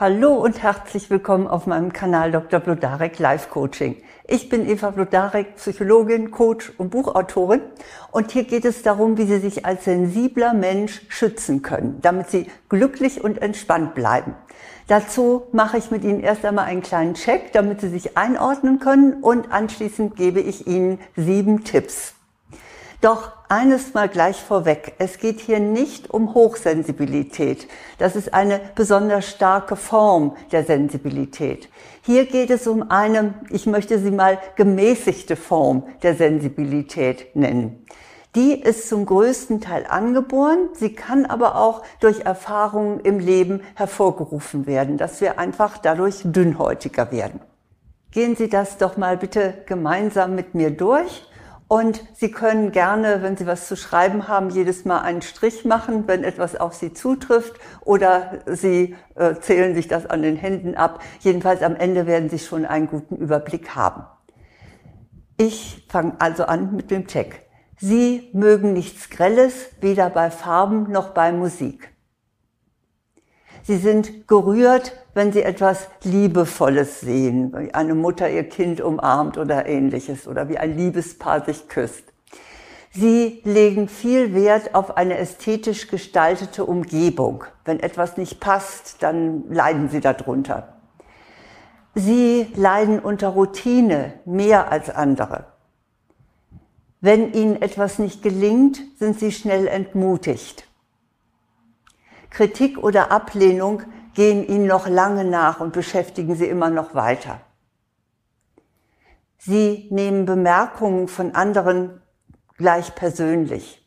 Hallo und herzlich willkommen auf meinem Kanal Dr. Blodarek Life Coaching. Ich bin Eva Blodarek, Psychologin, Coach und Buchautorin und hier geht es darum, wie Sie sich als sensibler Mensch schützen können, damit Sie glücklich und entspannt bleiben. Dazu mache ich mit Ihnen erst einmal einen kleinen Check, damit Sie sich einordnen können und anschließend gebe ich Ihnen sieben Tipps. Doch eines mal gleich vorweg. Es geht hier nicht um Hochsensibilität. Das ist eine besonders starke Form der Sensibilität. Hier geht es um eine, ich möchte sie mal gemäßigte Form der Sensibilität nennen. Die ist zum größten Teil angeboren. Sie kann aber auch durch Erfahrungen im Leben hervorgerufen werden, dass wir einfach dadurch dünnhäutiger werden. Gehen Sie das doch mal bitte gemeinsam mit mir durch. Und Sie können gerne, wenn Sie was zu schreiben haben, jedes Mal einen Strich machen, wenn etwas auf Sie zutrifft oder Sie äh, zählen sich das an den Händen ab. Jedenfalls am Ende werden Sie schon einen guten Überblick haben. Ich fange also an mit dem Check. Sie mögen nichts Grelles, weder bei Farben noch bei Musik. Sie sind gerührt, wenn Sie etwas Liebevolles sehen, wie eine Mutter ihr Kind umarmt oder ähnliches oder wie ein Liebespaar sich küsst. Sie legen viel Wert auf eine ästhetisch gestaltete Umgebung. Wenn etwas nicht passt, dann leiden Sie darunter. Sie leiden unter Routine mehr als andere. Wenn Ihnen etwas nicht gelingt, sind Sie schnell entmutigt. Kritik oder Ablehnung gehen ihnen noch lange nach und beschäftigen sie immer noch weiter. Sie nehmen Bemerkungen von anderen gleich persönlich.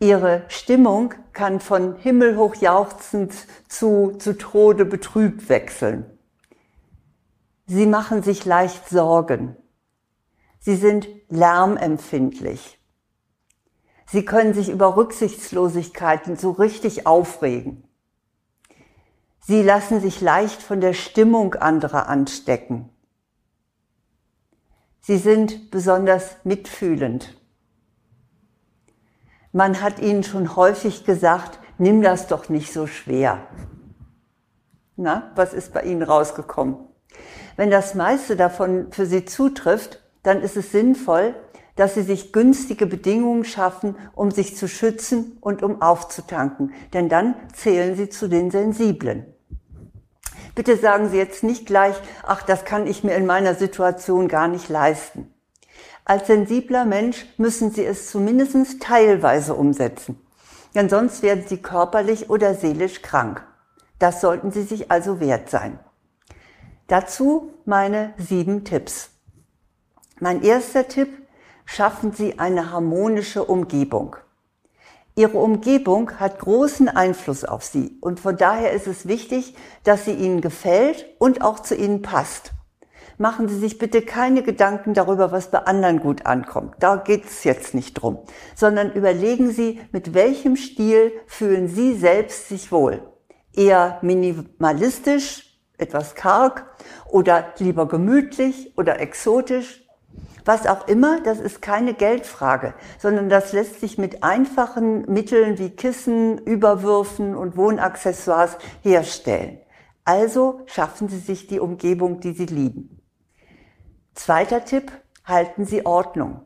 Ihre Stimmung kann von himmelhoch jauchzend zu, zu Tode betrübt wechseln. Sie machen sich leicht Sorgen. Sie sind lärmempfindlich. Sie können sich über Rücksichtslosigkeiten so richtig aufregen. Sie lassen sich leicht von der Stimmung anderer anstecken. Sie sind besonders mitfühlend. Man hat ihnen schon häufig gesagt, nimm das doch nicht so schwer. Na, was ist bei Ihnen rausgekommen? Wenn das meiste davon für Sie zutrifft, dann ist es sinnvoll, dass sie sich günstige Bedingungen schaffen, um sich zu schützen und um aufzutanken. Denn dann zählen sie zu den Sensiblen. Bitte sagen Sie jetzt nicht gleich, ach, das kann ich mir in meiner Situation gar nicht leisten. Als sensibler Mensch müssen Sie es zumindest teilweise umsetzen. Denn sonst werden Sie körperlich oder seelisch krank. Das sollten Sie sich also wert sein. Dazu meine sieben Tipps. Mein erster Tipp, schaffen Sie eine harmonische Umgebung. Ihre Umgebung hat großen Einfluss auf Sie und von daher ist es wichtig, dass sie Ihnen gefällt und auch zu Ihnen passt. Machen Sie sich bitte keine Gedanken darüber, was bei anderen gut ankommt. Da geht es jetzt nicht drum, sondern überlegen Sie, mit welchem Stil fühlen Sie selbst sich wohl. Eher minimalistisch, etwas karg oder lieber gemütlich oder exotisch was auch immer, das ist keine Geldfrage, sondern das lässt sich mit einfachen Mitteln wie Kissen, Überwürfen und Wohnaccessoires herstellen. Also schaffen Sie sich die Umgebung, die Sie lieben. Zweiter Tipp, halten Sie Ordnung.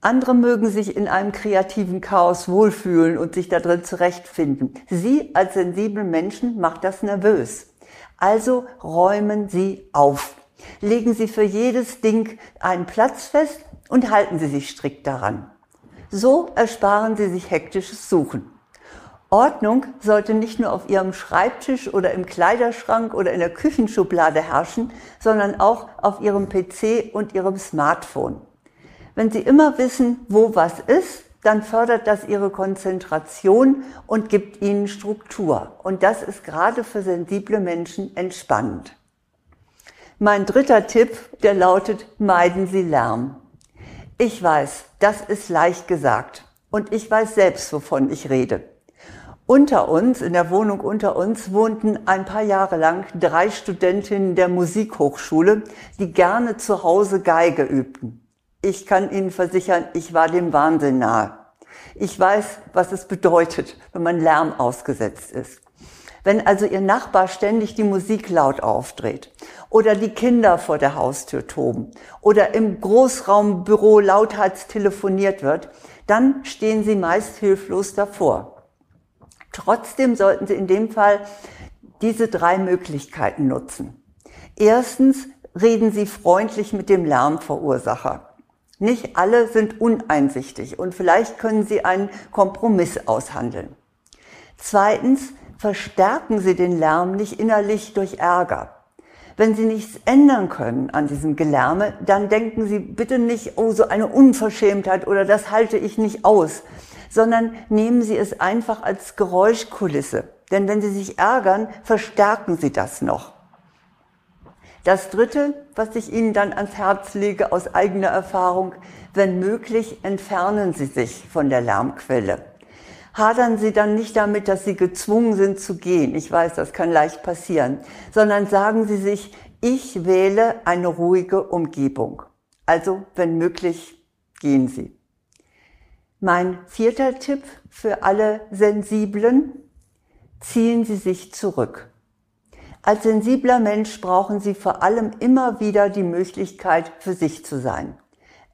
Andere mögen sich in einem kreativen Chaos wohlfühlen und sich da drin zurechtfinden. Sie als sensiblen Menschen macht das nervös. Also räumen Sie auf. Legen Sie für jedes Ding einen Platz fest und halten Sie sich strikt daran. So ersparen Sie sich hektisches Suchen. Ordnung sollte nicht nur auf Ihrem Schreibtisch oder im Kleiderschrank oder in der Küchenschublade herrschen, sondern auch auf Ihrem PC und Ihrem Smartphone. Wenn Sie immer wissen, wo was ist, dann fördert das Ihre Konzentration und gibt Ihnen Struktur. Und das ist gerade für sensible Menschen entspannend. Mein dritter Tipp, der lautet, meiden Sie Lärm. Ich weiß, das ist leicht gesagt. Und ich weiß selbst, wovon ich rede. Unter uns, in der Wohnung unter uns, wohnten ein paar Jahre lang drei Studentinnen der Musikhochschule, die gerne zu Hause Geige übten. Ich kann Ihnen versichern, ich war dem Wahnsinn nahe. Ich weiß, was es bedeutet, wenn man Lärm ausgesetzt ist. Wenn also Ihr Nachbar ständig die Musik laut aufdreht oder die Kinder vor der Haustür toben oder im Großraumbüro lauthals telefoniert wird, dann stehen Sie meist hilflos davor. Trotzdem sollten Sie in dem Fall diese drei Möglichkeiten nutzen. Erstens reden Sie freundlich mit dem Lärmverursacher. Nicht alle sind uneinsichtig und vielleicht können Sie einen Kompromiss aushandeln. Zweitens verstärken Sie den Lärm nicht innerlich durch Ärger. Wenn Sie nichts ändern können an diesem Gelärme, dann denken Sie bitte nicht, oh, so eine Unverschämtheit oder das halte ich nicht aus, sondern nehmen Sie es einfach als Geräuschkulisse. Denn wenn Sie sich ärgern, verstärken Sie das noch. Das Dritte, was ich Ihnen dann ans Herz lege aus eigener Erfahrung, wenn möglich, entfernen Sie sich von der Lärmquelle hadern Sie dann nicht damit, dass Sie gezwungen sind zu gehen. Ich weiß, das kann leicht passieren. Sondern sagen Sie sich, ich wähle eine ruhige Umgebung. Also, wenn möglich, gehen Sie. Mein vierter Tipp für alle Sensiblen, ziehen Sie sich zurück. Als sensibler Mensch brauchen Sie vor allem immer wieder die Möglichkeit, für sich zu sein.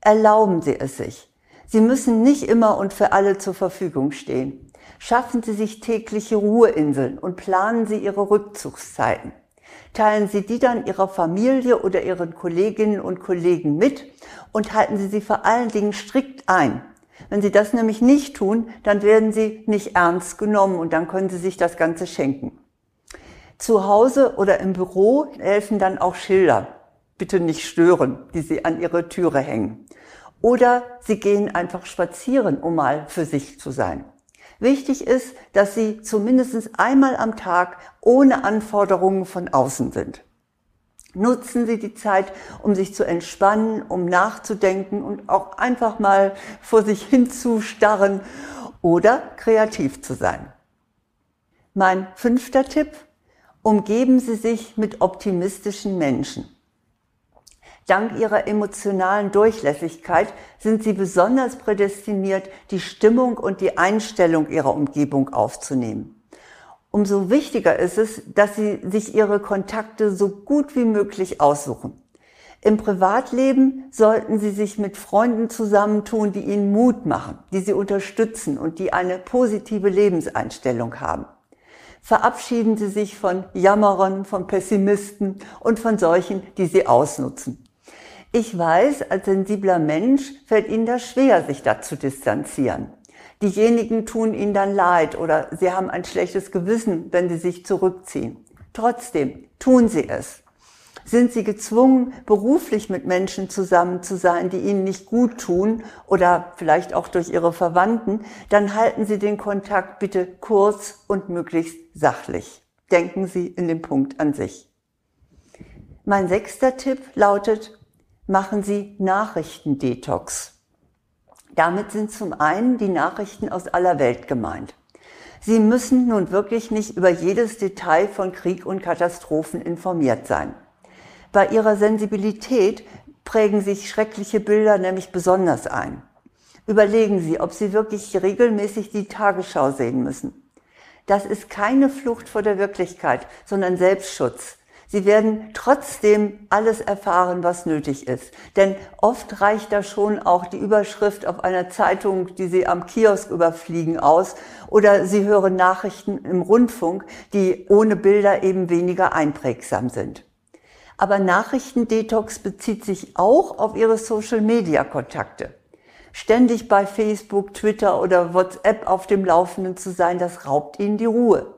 Erlauben Sie es sich. Sie müssen nicht immer und für alle zur Verfügung stehen. Schaffen Sie sich tägliche Ruheinseln und planen Sie Ihre Rückzugszeiten. Teilen Sie die dann Ihrer Familie oder Ihren Kolleginnen und Kollegen mit und halten Sie sie vor allen Dingen strikt ein. Wenn Sie das nämlich nicht tun, dann werden Sie nicht ernst genommen und dann können Sie sich das Ganze schenken. Zu Hause oder im Büro helfen dann auch Schilder. Bitte nicht stören, die Sie an Ihre Türe hängen. Oder Sie gehen einfach spazieren, um mal für sich zu sein. Wichtig ist, dass Sie zumindest einmal am Tag ohne Anforderungen von außen sind. Nutzen Sie die Zeit, um sich zu entspannen, um nachzudenken und auch einfach mal vor sich hinzustarren oder kreativ zu sein. Mein fünfter Tipp, umgeben Sie sich mit optimistischen Menschen. Dank ihrer emotionalen Durchlässigkeit sind sie besonders prädestiniert, die Stimmung und die Einstellung ihrer Umgebung aufzunehmen. Umso wichtiger ist es, dass sie sich ihre Kontakte so gut wie möglich aussuchen. Im Privatleben sollten Sie sich mit Freunden zusammentun, die Ihnen Mut machen, die Sie unterstützen und die eine positive Lebenseinstellung haben. Verabschieden Sie sich von Jammerern, von Pessimisten und von solchen, die Sie ausnutzen. Ich weiß, als sensibler Mensch fällt Ihnen das schwer, sich da zu distanzieren. Diejenigen tun Ihnen dann leid oder Sie haben ein schlechtes Gewissen, wenn Sie sich zurückziehen. Trotzdem tun Sie es. Sind Sie gezwungen, beruflich mit Menschen zusammen zu sein, die Ihnen nicht gut tun oder vielleicht auch durch Ihre Verwandten, dann halten Sie den Kontakt bitte kurz und möglichst sachlich. Denken Sie in den Punkt an sich. Mein sechster Tipp lautet, machen Sie Nachrichtendetox. Damit sind zum einen die Nachrichten aus aller Welt gemeint. Sie müssen nun wirklich nicht über jedes Detail von Krieg und Katastrophen informiert sein. Bei Ihrer Sensibilität prägen sich schreckliche Bilder nämlich besonders ein. Überlegen Sie, ob Sie wirklich regelmäßig die Tagesschau sehen müssen. Das ist keine Flucht vor der Wirklichkeit, sondern Selbstschutz. Sie werden trotzdem alles erfahren, was nötig ist. Denn oft reicht da schon auch die Überschrift auf einer Zeitung, die Sie am Kiosk überfliegen, aus. Oder Sie hören Nachrichten im Rundfunk, die ohne Bilder eben weniger einprägsam sind. Aber Nachrichtendetox bezieht sich auch auf Ihre Social-Media-Kontakte. Ständig bei Facebook, Twitter oder WhatsApp auf dem Laufenden zu sein, das raubt Ihnen die Ruhe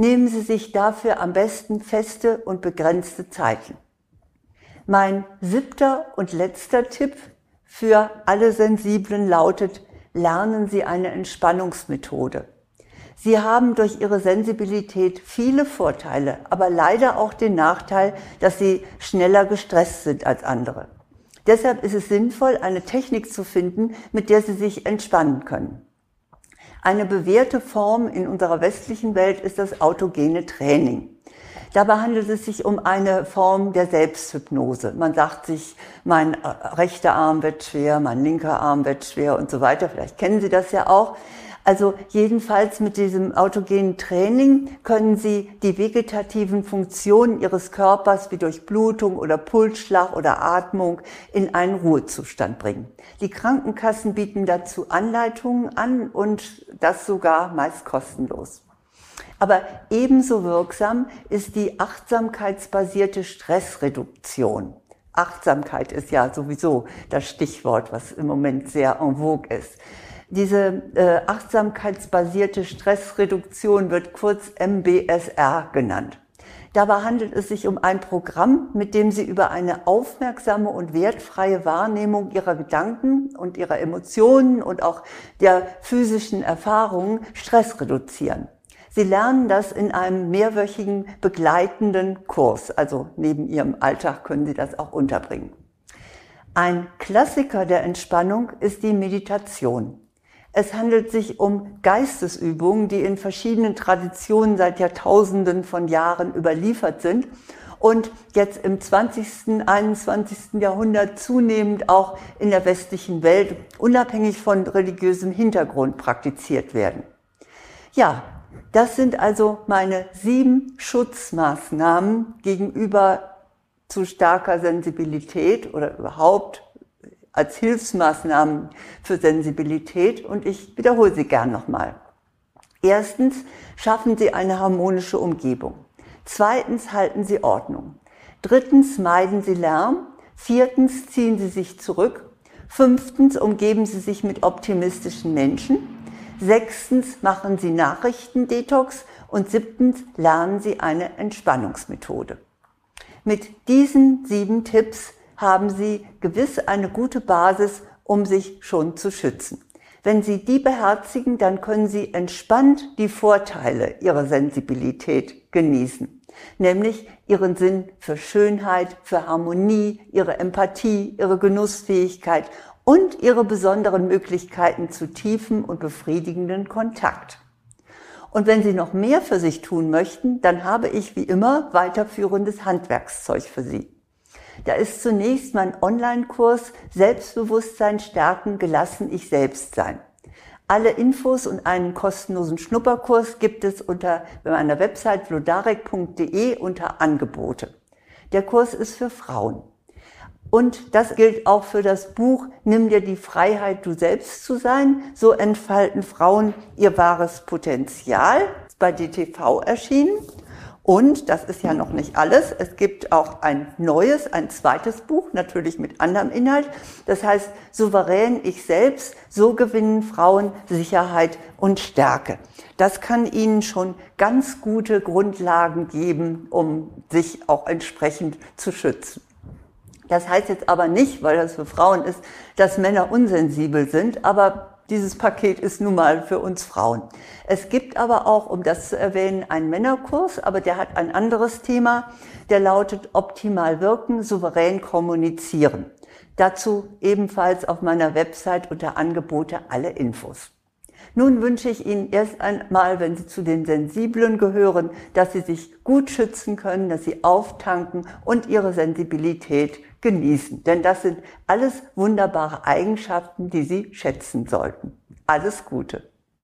nehmen Sie sich dafür am besten feste und begrenzte Zeiten. Mein siebter und letzter Tipp für alle Sensiblen lautet, lernen Sie eine Entspannungsmethode. Sie haben durch Ihre Sensibilität viele Vorteile, aber leider auch den Nachteil, dass Sie schneller gestresst sind als andere. Deshalb ist es sinnvoll, eine Technik zu finden, mit der Sie sich entspannen können. Eine bewährte Form in unserer westlichen Welt ist das autogene Training. Dabei handelt es sich um eine Form der Selbsthypnose. Man sagt sich, mein äh, rechter Arm wird schwer, mein linker Arm wird schwer und so weiter. Vielleicht kennen Sie das ja auch. Also jedenfalls mit diesem autogenen Training können Sie die vegetativen Funktionen Ihres Körpers wie Durchblutung oder Pulsschlag oder Atmung in einen Ruhezustand bringen. Die Krankenkassen bieten dazu Anleitungen an und das sogar meist kostenlos. Aber ebenso wirksam ist die achtsamkeitsbasierte Stressreduktion. Achtsamkeit ist ja sowieso das Stichwort, was im Moment sehr en vogue ist. Diese äh, achtsamkeitsbasierte Stressreduktion wird kurz MBSR genannt. Dabei handelt es sich um ein Programm, mit dem Sie über eine aufmerksame und wertfreie Wahrnehmung Ihrer Gedanken und Ihrer Emotionen und auch der physischen Erfahrungen Stress reduzieren. Sie lernen das in einem mehrwöchigen begleitenden Kurs, also neben Ihrem Alltag können Sie das auch unterbringen. Ein Klassiker der Entspannung ist die Meditation. Es handelt sich um Geistesübungen, die in verschiedenen Traditionen seit Jahrtausenden von Jahren überliefert sind und jetzt im 20., 21. Jahrhundert zunehmend auch in der westlichen Welt unabhängig von religiösem Hintergrund praktiziert werden. Ja, das sind also meine sieben Schutzmaßnahmen gegenüber zu starker Sensibilität oder überhaupt als Hilfsmaßnahmen für Sensibilität und ich wiederhole sie gern nochmal. Erstens schaffen Sie eine harmonische Umgebung. Zweitens halten Sie Ordnung. Drittens meiden Sie Lärm. Viertens ziehen Sie sich zurück. Fünftens umgeben Sie sich mit optimistischen Menschen. Sechstens machen Sie Nachrichtendetox. Und siebtens lernen Sie eine Entspannungsmethode. Mit diesen sieben Tipps haben Sie gewiss eine gute Basis, um sich schon zu schützen. Wenn Sie die beherzigen, dann können Sie entspannt die Vorteile Ihrer Sensibilität genießen, nämlich Ihren Sinn für Schönheit, für Harmonie, Ihre Empathie, Ihre Genussfähigkeit und Ihre besonderen Möglichkeiten zu tiefen und befriedigenden Kontakt. Und wenn Sie noch mehr für sich tun möchten, dann habe ich wie immer weiterführendes Handwerkszeug für Sie. Da ist zunächst mein Online-Kurs Selbstbewusstsein stärken, gelassen ich selbst sein. Alle Infos und einen kostenlosen Schnupperkurs gibt es unter meiner Website vlodarek.de unter Angebote. Der Kurs ist für Frauen. Und das gilt auch für das Buch Nimm dir die Freiheit, du selbst zu sein. So entfalten Frauen ihr wahres Potenzial. Bei DTV erschienen. Und das ist ja noch nicht alles. Es gibt auch ein neues, ein zweites Buch, natürlich mit anderem Inhalt. Das heißt, souverän ich selbst, so gewinnen Frauen Sicherheit und Stärke. Das kann Ihnen schon ganz gute Grundlagen geben, um sich auch entsprechend zu schützen. Das heißt jetzt aber nicht, weil das für Frauen ist, dass Männer unsensibel sind, aber dieses Paket ist nun mal für uns Frauen. Es gibt aber auch, um das zu erwähnen, einen Männerkurs, aber der hat ein anderes Thema. Der lautet Optimal wirken, souverän kommunizieren. Dazu ebenfalls auf meiner Website unter Angebote alle Infos. Nun wünsche ich Ihnen erst einmal, wenn Sie zu den Sensiblen gehören, dass Sie sich gut schützen können, dass Sie auftanken und Ihre Sensibilität genießen. Denn das sind alles wunderbare Eigenschaften, die Sie schätzen sollten. Alles Gute.